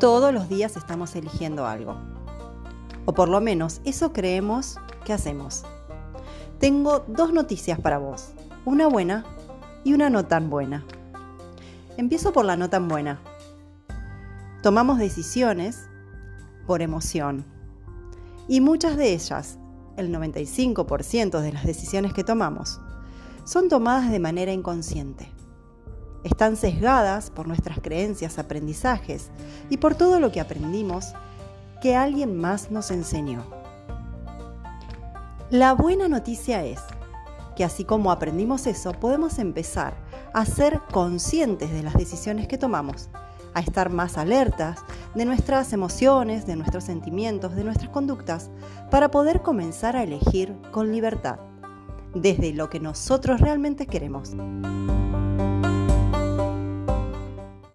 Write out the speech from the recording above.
Todos los días estamos eligiendo algo. O por lo menos eso creemos que hacemos. Tengo dos noticias para vos, una buena y una no tan buena. Empiezo por la no tan buena. Tomamos decisiones por emoción. Y muchas de ellas, el 95% de las decisiones que tomamos, son tomadas de manera inconsciente. Están sesgadas por nuestras creencias, aprendizajes y por todo lo que aprendimos que alguien más nos enseñó. La buena noticia es que así como aprendimos eso, podemos empezar a ser conscientes de las decisiones que tomamos, a estar más alertas de nuestras emociones, de nuestros sentimientos, de nuestras conductas, para poder comenzar a elegir con libertad, desde lo que nosotros realmente queremos.